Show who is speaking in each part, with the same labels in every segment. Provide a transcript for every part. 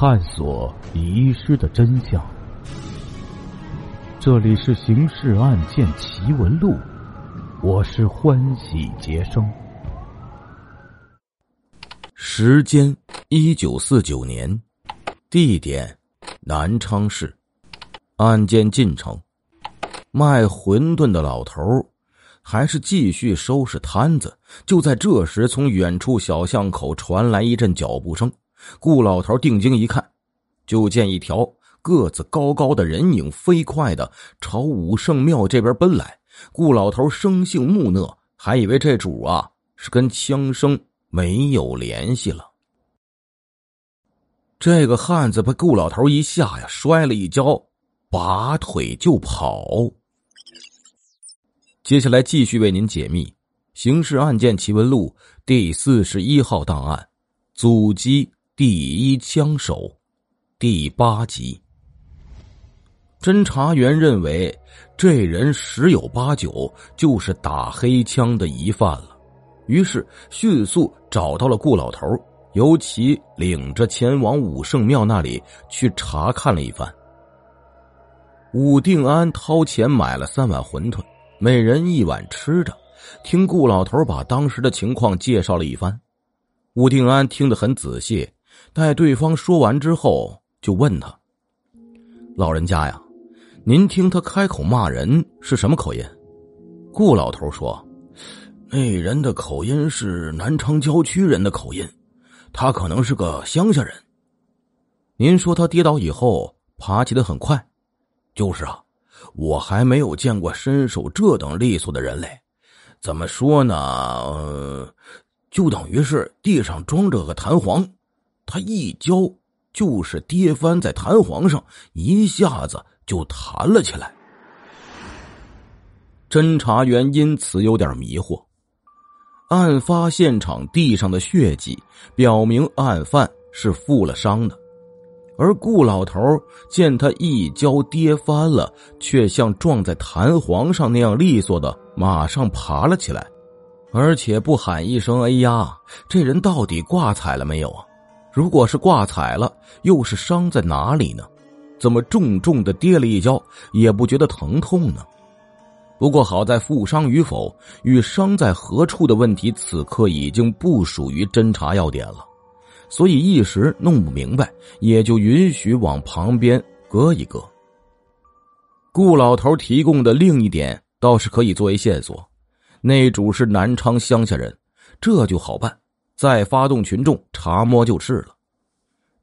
Speaker 1: 探索遗失的真相。这里是《刑事案件奇闻录》，我是欢喜杰生。
Speaker 2: 时间：一九四九年，地点：南昌市。案件进程：卖馄饨的老头还是继续收拾摊子。就在这时，从远处小巷口传来一阵脚步声。顾老头定睛一看，就见一条个子高高的人影飞快的朝武圣庙这边奔来。顾老头生性木讷，还以为这主啊是跟枪声没有联系了。这个汉子被顾老头一吓呀，摔了一跤，拔腿就跑。接下来继续为您解密《刑事案件奇闻录》第四十一号档案：阻击。第一枪手，第八集。侦查员认为这人十有八九就是打黑枪的疑犯了，于是迅速找到了顾老头，由其领着前往武圣庙那里去查看了一番。武定安掏钱买了三碗馄饨，每人一碗吃着，听顾老头把当时的情况介绍了一番。武定安听得很仔细。待对方说完之后，就问他：“老人家呀，您听他开口骂人是什么口音？”顾老头说：“那人的口音是南昌郊区人的口音，他可能是个乡下人。”您说他跌倒以后爬起的很快，就是啊，我还没有见过身手这等利索的人类。怎么说呢？呃，就等于是地上装着个弹簧。他一跤就是跌翻在弹簧上，一下子就弹了起来。侦查员因此有点迷惑。案发现场地上的血迹表明案犯是负了伤的，而顾老头见他一跤跌翻了，却像撞在弹簧上那样利索的马上爬了起来，而且不喊一声“哎呀”，这人到底挂彩了没有啊？如果是挂彩了，又是伤在哪里呢？怎么重重的跌了一跤也不觉得疼痛呢？不过好在负伤与否与伤在何处的问题，此刻已经不属于侦查要点了，所以一时弄不明白，也就允许往旁边搁一搁。顾老头提供的另一点倒是可以作为线索，那主是南昌乡下人，这就好办。再发动群众查摸就是了。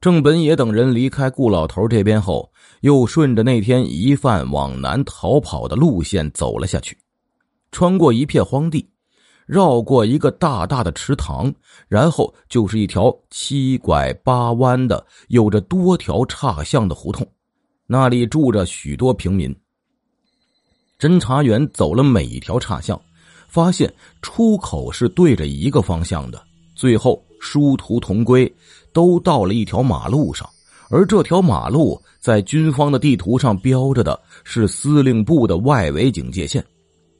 Speaker 2: 郑本野等人离开顾老头这边后，又顺着那天疑犯往南逃跑的路线走了下去，穿过一片荒地，绕过一个大大的池塘，然后就是一条七拐八弯的、有着多条岔巷的胡同，那里住着许多平民。侦查员走了每一条岔巷，发现出口是对着一个方向的。最后殊途同归，都到了一条马路上，而这条马路在军方的地图上标着的是司令部的外围警戒线，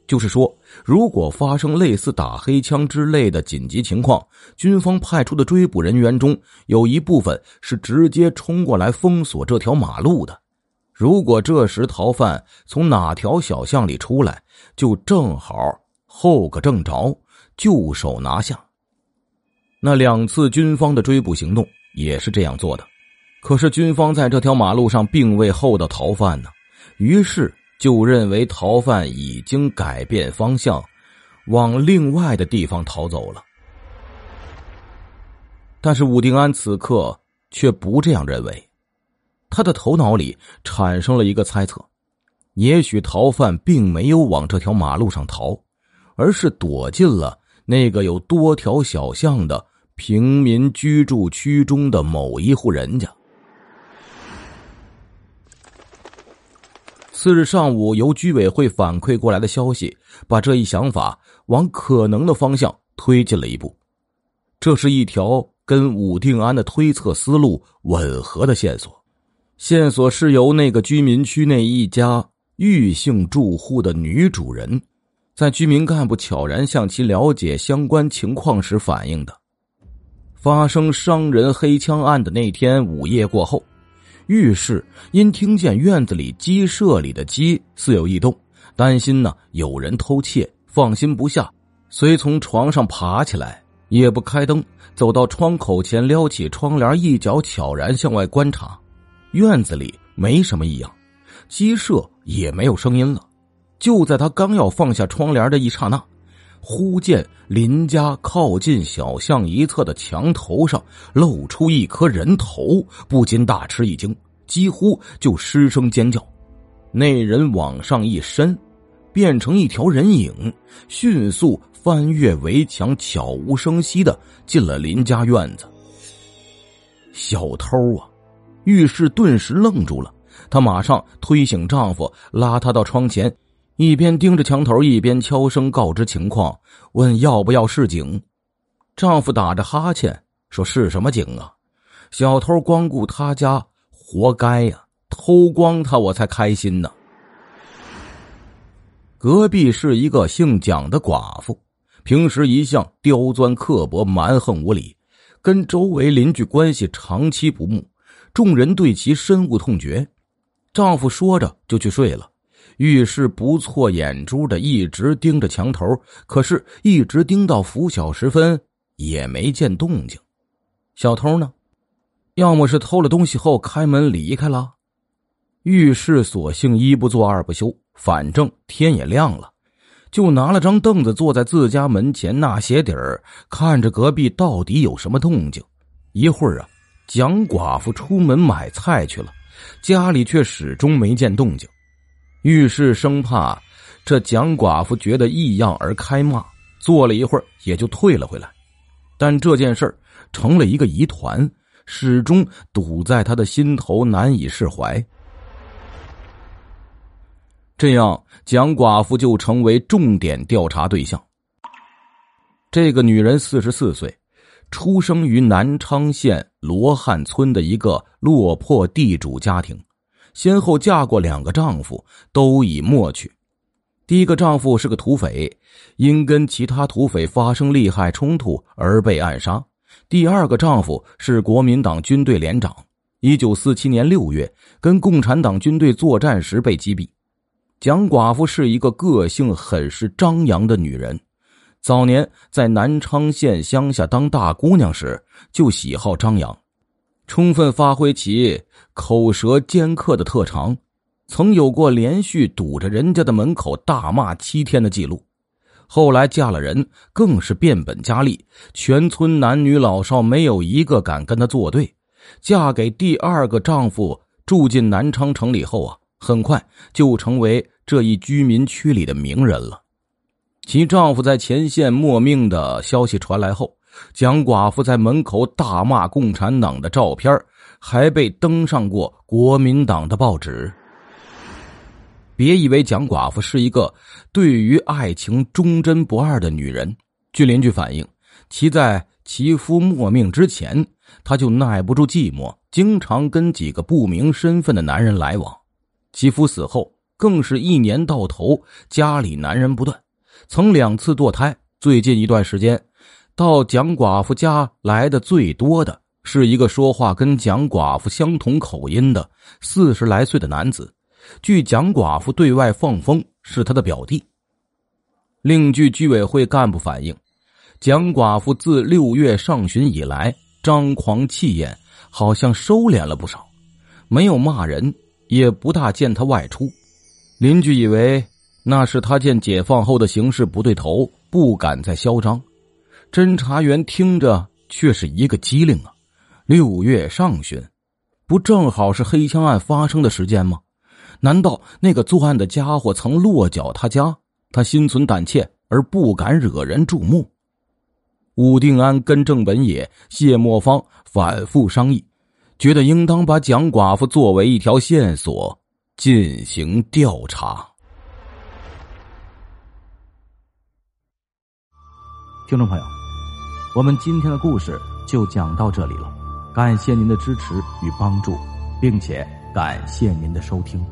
Speaker 2: 就是说，如果发生类似打黑枪之类的紧急情况，军方派出的追捕人员中有一部分是直接冲过来封锁这条马路的。如果这时逃犯从哪条小巷里出来，就正好后个正着，就手拿下。那两次军方的追捕行动也是这样做的，可是军方在这条马路上并未候到逃犯呢，于是就认为逃犯已经改变方向，往另外的地方逃走了。但是武定安此刻却不这样认为，他的头脑里产生了一个猜测：也许逃犯并没有往这条马路上逃，而是躲进了。那个有多条小巷的平民居住区中的某一户人家。次日上午，由居委会反馈过来的消息，把这一想法往可能的方向推进了一步。这是一条跟武定安的推测思路吻合的线索。线索是由那个居民区内一家玉姓住户的女主人。在居民干部悄然向其了解相关情况时反映的。发生伤人黑枪案的那天午夜过后，浴室因听见院子里鸡舍里的鸡似有异动，担心呢有人偷窃，放心不下，遂从床上爬起来，也不开灯，走到窗口前，撩起窗帘，一脚悄然向外观察。院子里没什么异样，鸡舍也没有声音了。就在他刚要放下窗帘的一刹那。忽见邻家靠近小巷一侧的墙头上露出一颗人头，不禁大吃一惊，几乎就失声尖叫。那人往上一伸，变成一条人影，迅速翻越围墙，悄无声息的进了林家院子。小偷啊！浴室顿时愣住了，她马上推醒丈夫，拉他到窗前。一边盯着墙头，一边悄声告知情况，问要不要示警。丈夫打着哈欠说：“示什么警啊？小偷光顾他家，活该呀！偷光他，我才开心呢。”隔壁是一个姓蒋的寡妇，平时一向刁钻刻薄、蛮横无理，跟周围邻居关系长期不睦，众人对其深恶痛绝。丈夫说着就去睡了。浴室不错眼珠的一直盯着墙头，可是，一直盯到拂晓时分也没见动静。小偷呢？要么是偷了东西后开门离开了。浴室索性一不做二不休，反正天也亮了，就拿了张凳子坐在自家门前纳鞋底儿，看着隔壁到底有什么动静。一会儿啊，蒋寡妇出门买菜去了，家里却始终没见动静。遇事生怕这蒋寡妇觉得异样而开骂，坐了一会儿也就退了回来。但这件事成了一个疑团，始终堵在他的心头，难以释怀。这样，蒋寡妇就成为重点调查对象。这个女人四十四岁，出生于南昌县罗汉村的一个落魄地主家庭。先后嫁过两个丈夫，都已没去。第一个丈夫是个土匪，因跟其他土匪发生利害冲突而被暗杀。第二个丈夫是国民党军队连长，一九四七年六月跟共产党军队作战时被击毙。蒋寡妇是一个个性很是张扬的女人，早年在南昌县乡下当大姑娘时就喜好张扬。充分发挥其口舌尖刻的特长，曾有过连续堵着人家的门口大骂七天的记录。后来嫁了人，更是变本加厉，全村男女老少没有一个敢跟她作对。嫁给第二个丈夫，住进南昌城里后啊，很快就成为这一居民区里的名人了。其丈夫在前线没命的消息传来后。蒋寡妇在门口大骂共产党的照片，还被登上过国民党的报纸。别以为蒋寡妇是一个对于爱情忠贞不二的女人。据邻居反映，其在其夫没命之前，她就耐不住寂寞，经常跟几个不明身份的男人来往。其夫死后，更是一年到头家里男人不断，曾两次堕胎。最近一段时间。到蒋寡妇家来的最多的是一个说话跟蒋寡妇相同口音的四十来岁的男子，据蒋寡妇对外放风是他的表弟。另据居委会干部反映，蒋寡妇自六月上旬以来张狂气焰，好像收敛了不少，没有骂人，也不大见他外出。邻居以为那是他见解放后的形势不对头，不敢再嚣张。侦查员听着却是一个机灵啊！六月上旬，不正好是黑枪案发生的时间吗？难道那个作案的家伙曾落脚他家？他心存胆怯而不敢惹人注目。武定安跟郑本野、谢莫方反复商议，觉得应当把蒋寡妇作为一条线索进行调查。
Speaker 1: 听众朋友。我们今天的故事就讲到这里了，感谢您的支持与帮助，并且感谢您的收听。